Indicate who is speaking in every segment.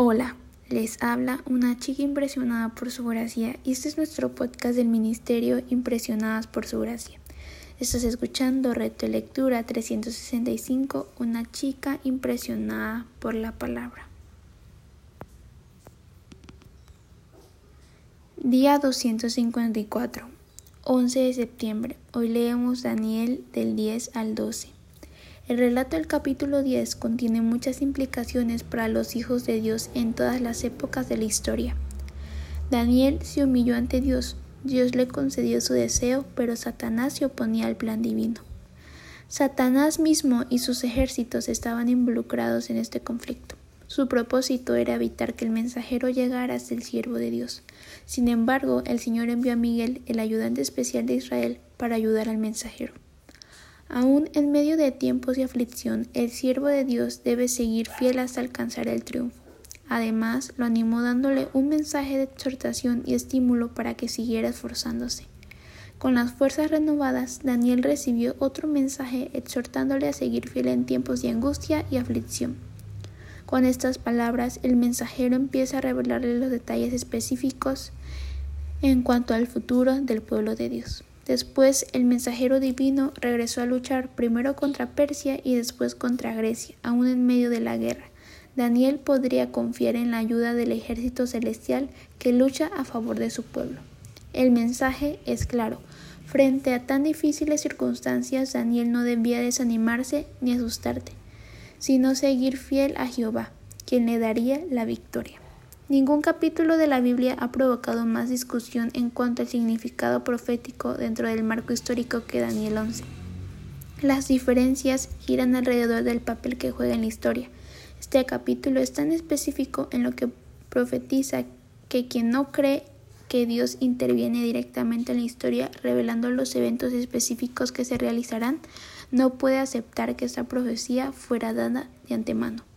Speaker 1: Hola, les habla una chica impresionada por su gracia y este es nuestro podcast del Ministerio Impresionadas por su gracia. Estás escuchando Reto de Lectura 365, una chica impresionada por la palabra. Día 254, 11 de septiembre. Hoy leemos Daniel del 10 al 12. El relato del capítulo 10 contiene muchas implicaciones para los hijos de Dios en todas las épocas de la historia. Daniel se humilló ante Dios, Dios le concedió su deseo, pero Satanás se oponía al plan divino. Satanás mismo y sus ejércitos estaban involucrados en este conflicto. Su propósito era evitar que el mensajero llegara hasta el siervo de Dios. Sin embargo, el Señor envió a Miguel, el ayudante especial de Israel, para ayudar al mensajero. Aún en medio de tiempos de aflicción, el siervo de Dios debe seguir fiel hasta alcanzar el triunfo. Además, lo animó dándole un mensaje de exhortación y estímulo para que siguiera esforzándose. Con las fuerzas renovadas, Daniel recibió otro mensaje exhortándole a seguir fiel en tiempos de angustia y aflicción. Con estas palabras, el mensajero empieza a revelarle los detalles específicos en cuanto al futuro del pueblo de Dios. Después el mensajero divino regresó a luchar primero contra Persia y después contra Grecia, aún en medio de la guerra. Daniel podría confiar en la ayuda del ejército celestial que lucha a favor de su pueblo. El mensaje es claro. Frente a tan difíciles circunstancias, Daniel no debía desanimarse ni asustarte, sino seguir fiel a Jehová, quien le daría la victoria. Ningún capítulo de la Biblia ha provocado más discusión en cuanto al significado profético dentro del marco histórico que Daniel 11. Las diferencias giran alrededor del papel que juega en la historia. Este capítulo es tan específico en lo que profetiza que quien no cree que Dios interviene directamente en la historia revelando los eventos específicos que se realizarán, no puede aceptar que esta profecía fuera dada de antemano.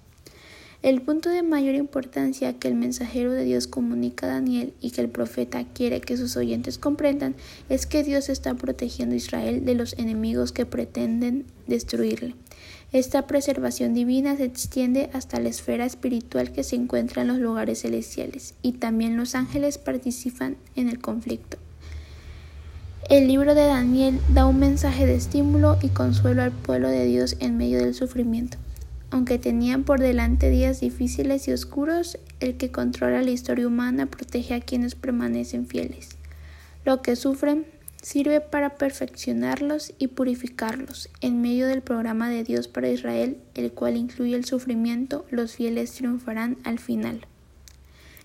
Speaker 1: El punto de mayor importancia que el mensajero de Dios comunica a Daniel y que el profeta quiere que sus oyentes comprendan es que Dios está protegiendo a Israel de los enemigos que pretenden destruirle. Esta preservación divina se extiende hasta la esfera espiritual que se encuentra en los lugares celestiales y también los ángeles participan en el conflicto. El libro de Daniel da un mensaje de estímulo y consuelo al pueblo de Dios en medio del sufrimiento. Aunque tenían por delante días difíciles y oscuros, el que controla la historia humana protege a quienes permanecen fieles. Lo que sufren sirve para perfeccionarlos y purificarlos. En medio del programa de Dios para Israel, el cual incluye el sufrimiento, los fieles triunfarán al final.